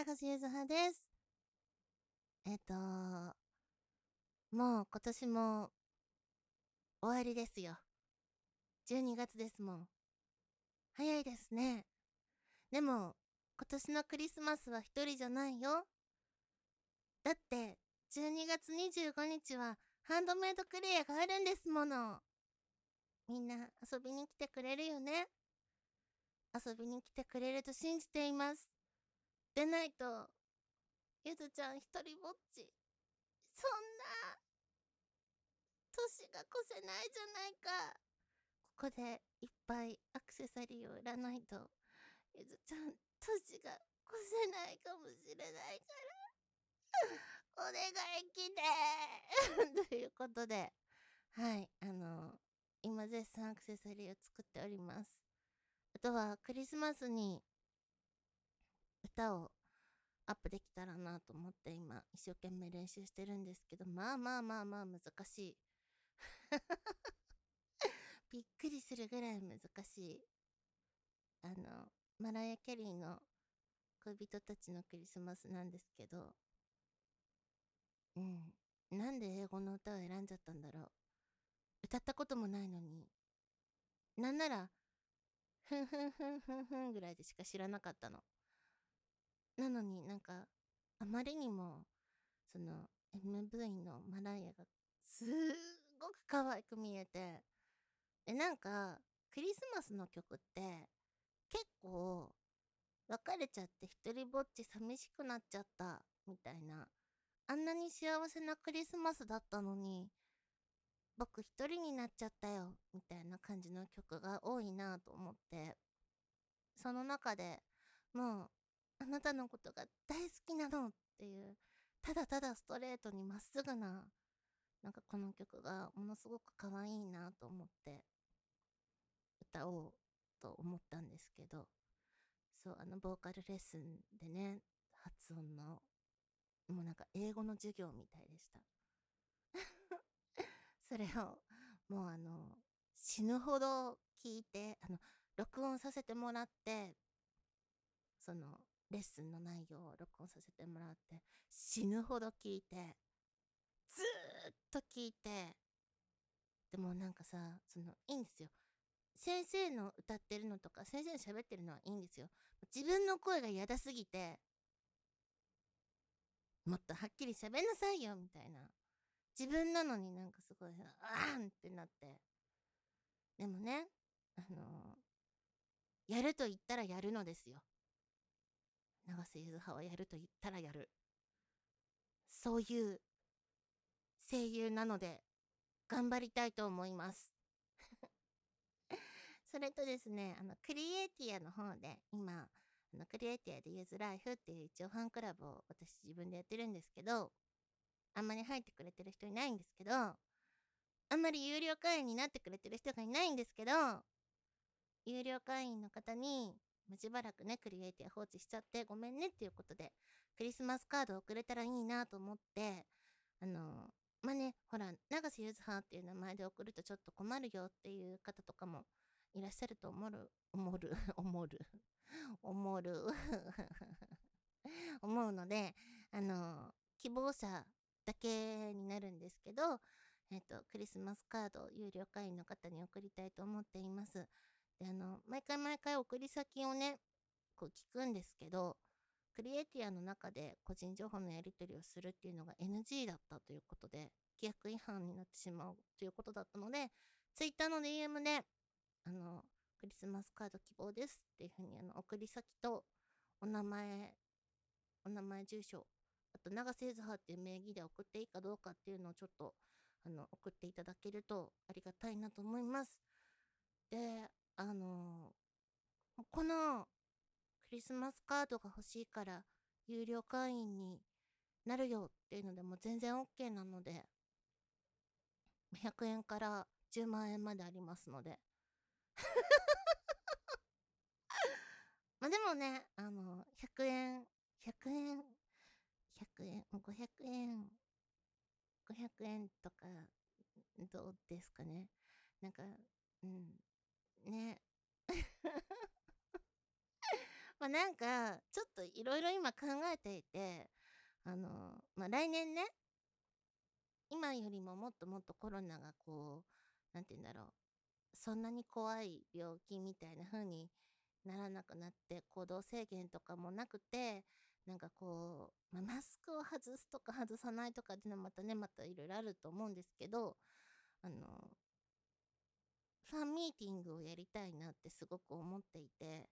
中洲ゆずはです。えっ、ともう今年も終わりですよ。12月ですもん。早いですね。でも、今年のクリスマスは一人じゃないよ。だって、12月25日はハンドメイドクレアがあるんですもの。みんな遊びに来てくれるよね。遊びに来てくれると信じています。でないと、ゆずちゃん一人ぼっち。そんな、年が越せないじゃないか。ここでいっぱいアクセサリーを売らないと、ゆずちゃん、年が越せないかもしれないから。お願い来て ということで、はい、あの、今絶賛アクセサリーを作っております。あとはクリスマスに歌をアップできたらなと思って今一生懸命練習してるんですけど、まあまあまあまあ難しい。びっくりするぐらい難しい。あの、マライア・キャリーの恋人たちのクリスマスなんですけど、うん。なんで英語の歌を選んじゃったんだろう。歌ったこともないのに。なんなら、ふんふんふんふんふんぐらいでしか知らなかったの。なのになんか、あまりにも、その、MV のマライアがすっごく可愛く見えて、え、なんか、クリスマスの曲って、結構、別れちゃって一人ぼっち寂しくなっちゃった、みたいな。あんなに幸せなクリスマスだったのに、僕一人になっちゃったよ、みたいな感じの曲が多いなと思って、その中でもう、あなたのことが大好きなのっていう、ただただストレートにまっすぐな、なんかこの曲がものすごく可愛いなと思って、歌おうと思ったんですけど、そう、あの、ボーカルレッスンでね、発音の、もうなんか英語の授業みたいでした。それを、もうあの、死ぬほど聞いて、あの、録音させてもらって、その、レッスンの内容を録音させてもらって、死ぬほど聞いて、ずーっと聞いて、でもなんかさ、その、いいんですよ。先生の歌ってるのとか、先生の喋ってるのはいいんですよ。自分の声が嫌だすぎて、もっとはっきり喋んなさいよ、みたいな。自分なのになんかすごい、あーんってなって。でもね、あのーやると言ったらやるのですよ。長瀬ゆずははやると言ったらやる。そういう声優なので、頑張りたいと思います。それとですね、あの、クリエイティアの方で、今、あの、クリエイティアでユーズライフっていう一応ファンクラブを私自分でやってるんですけど、あんまり入ってくれてる人いないんですけど、あんまり有料会員になってくれてる人がいないんですけど、有料会員の方に、まあしばらくね、クリエイティア放置しちゃってごめんねっていうことで、クリスマスカードをくれたらいいなと思って、あの、まあ、ね、ほら、長瀬ゆずはっていう名前で送るとちょっと困るよっていう方とかもいらっしゃると思う、思る、思る、思る、思うので、あの、希望者だけになるんですけど、えっ、と、クリスマスカード有料会員の方に送りたいと思っています。で、あの、毎回毎回送り先をね、こう聞くんですけど、クリエイティアの中で個人情報のやり取りをするっていうのが NG だったということで、規約違反になってしまうということだったので、Twitter の DM で、あの、クリスマスカード希望ですっていうふうに、あの、送り先と、お名前、お名前、住所、あと、長瀬ゆずはっていう名義で送っていいかどうかっていうのをちょっと、あの、送っていただけるとありがたいなと思います。で、あの、この、クリスマスカードが欲しいから、有料会員になるよっていうのでも全然 OK なので、100円から10万円までありますので。まあでもね、あの、100円、100円、100円、500円、500円とか、どうですかね。なんか、うん、ね。まあなんか、ちょっといろいろ今考えていて、あの、まあ来年ね、今よりももっともっとコロナがこう、なんて言うんだろう、そんなに怖い病気みたいな風にならなくなって行動制限とかもなくてなんかこう、まあ、マスクを外すとか外さないとかっていうのはまたねまたいろいろあると思うんですけどあのファンミーティングをやりたいなってすごく思っていて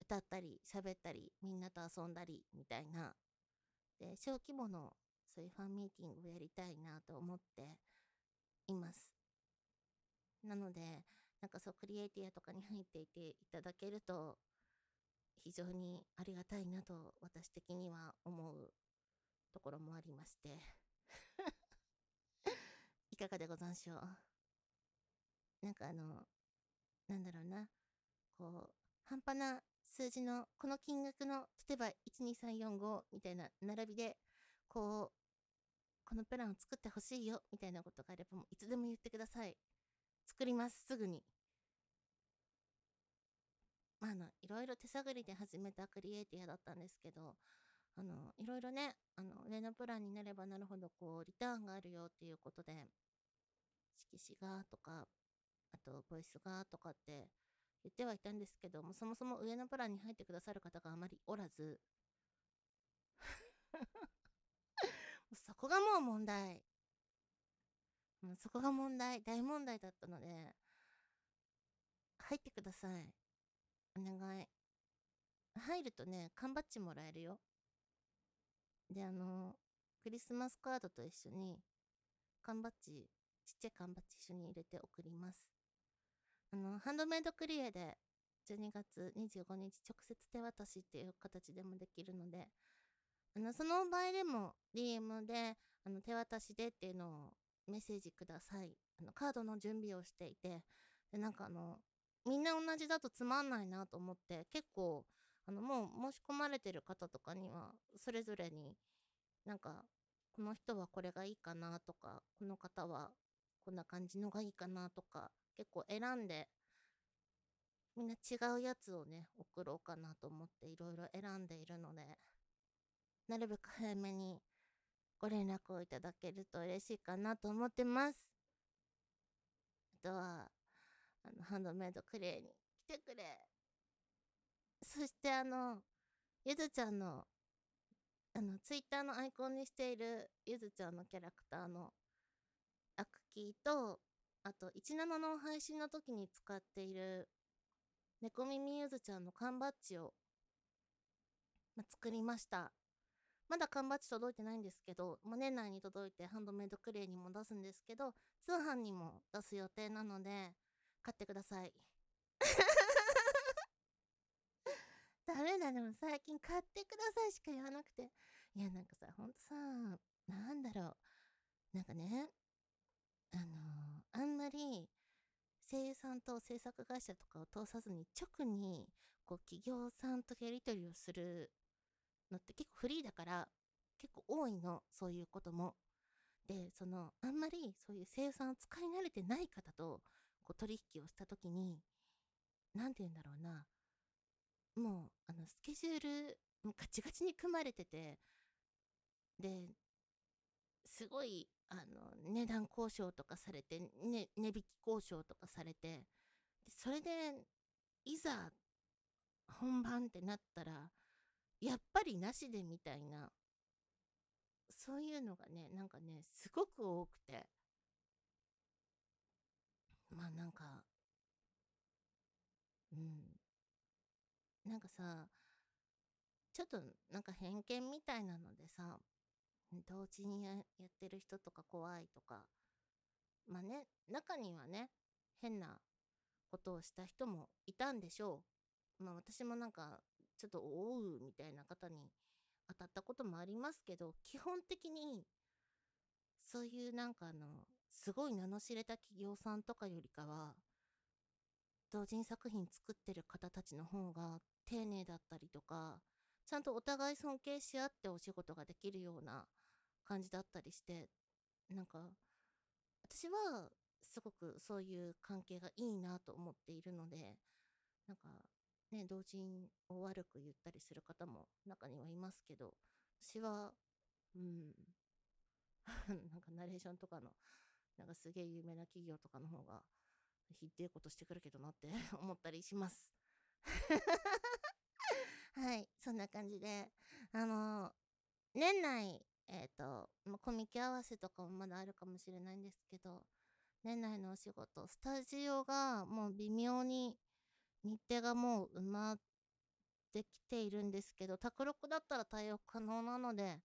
歌ったり喋ったりみんなと遊んだりみたいな。で小規模のそういうファンミーティングをやりたいなと思っています。なのでなんかそうクリエイティアとかに入っていていただけると非常にありがたいなと私的には思うところもありまして。いかがでござんしょう？なんかあのなんだろうなこう半端な数字のこの金額の例えば12345みたいな並びでこうこのプランを作ってほしいよみたいなことがあればもういつでも言ってください。作りますすぐに。まあ、あの、いろいろ手探りで始めたクリエイティアだったんですけど、あの、いろいろね、あの、上のプランになればなるほど、こう、リターンがあるよっていうことで、色紙がとか、あと、ボイスがとかって言ってはいたんですけども、そもそも上のプランに入ってくださる方があまりおらず、そこがもう問題。もうそこが問題、大問題だったので、入ってください。お願い。入るとね、缶バッジもらえるよ。で、あの、クリスマスカードと一緒に、缶バッジ、ちっちゃい缶バッジ一緒に入れて送ります。あの、ハンドメイドクリエで、12月25日直接手渡しっていう形でもできるので、あの、その場合でも DM で、あの、手渡しでっていうのをメッセージください。あの、カードの準備をしていて、で、なんかあの、みんな同じだとつまんないなと思って、結構、あの、もう申し込まれてる方とかには、それぞれになんか、この人はこれがいいかなとか、この方はこんな感じのがいいかなとか、結構選んで、みんな違うやつをね、送ろうかなと思っていろいろ選んでいるので、なるべく早めにご連絡をいただけると嬉しいかなと思ってます。あとは、あの、ハンドメイドクレイに来てくれ。そしてあの、ゆずちゃんの、あの、ツイッターのアイコンにしているゆずちゃんのキャラクターのアクキーと、あと、17の配信の時に使っている猫耳ゆずちゃんの缶バッジを、ま作りました。まだ缶バッジ届いてないんですけど、まあ、年内に届いてハンドメイドクレイにも出すんですけど、通販にも出す予定なので、買ってください。ダメだ、でも最近買ってくださいしか言わなくて。いや、なんかさ、ほんとさ、なんだろう。なんかね、あのー、あんまり声優さんと制作会社とかを通さずに直にこう企業さんとやり取りをするのって結構フリーだから結構多いの。そういうことも。でそのあんまりそういう声優さんを使い慣れてない方とこう取引をした時に何て言うんだろうな。もうあのスケジュールガチガチに組まれてて。ですごいあの値段交渉とかされて、ね、値引き交渉とかされてそれでいざ本番ってなったらやっぱりなしでみたいなそういうのがねなんかねすごく多くて。まあなんかうん。なんかさちょっとなんか偏見みたいなのでさ同時にやってる人とか怖いとか。まあね中にはね変なことをした人もいたんでしょう。まあ私もなんかちょっとおうみたいな方に当たったこともありますけど基本的にそういうなんかあのすごい名の知れた企業さんとかよりかは同人作品作ってる方たちの方が丁寧だったりとかちゃんとお互い尊敬し合ってお仕事ができるような感じだったりしてなんか私はすごくそういう関係がいいなと思っているのでなんかね、同人を悪く言ったりする方も中にはいますけど、私は、うん、なんかナレーションとかの、なんかすげえ有名な企業とかの方が、ひってえことしてくるけどなって 思ったりします。はい、そんな感じで、あの年内、えっ、と、まあコミケ合わせとかもまだあるかもしれないんですけど、年内のお仕事、スタジオがもう微妙に日程がもう埋まってきているんですけど、卓録だったら対応可能なので、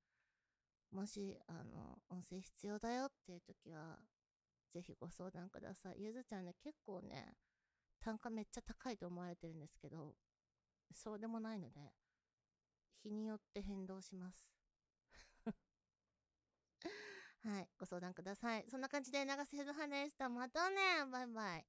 もし、あの、音声必要だよっていう時は、ぜひご相談ください。ゆずちゃんね、結構ね、単価めっちゃ高いと思われてるんですけど、そうでもないので、日によって変動します。はい、ご相談ください。そんな感じで、長瀬ずはでした。またねバイバイ。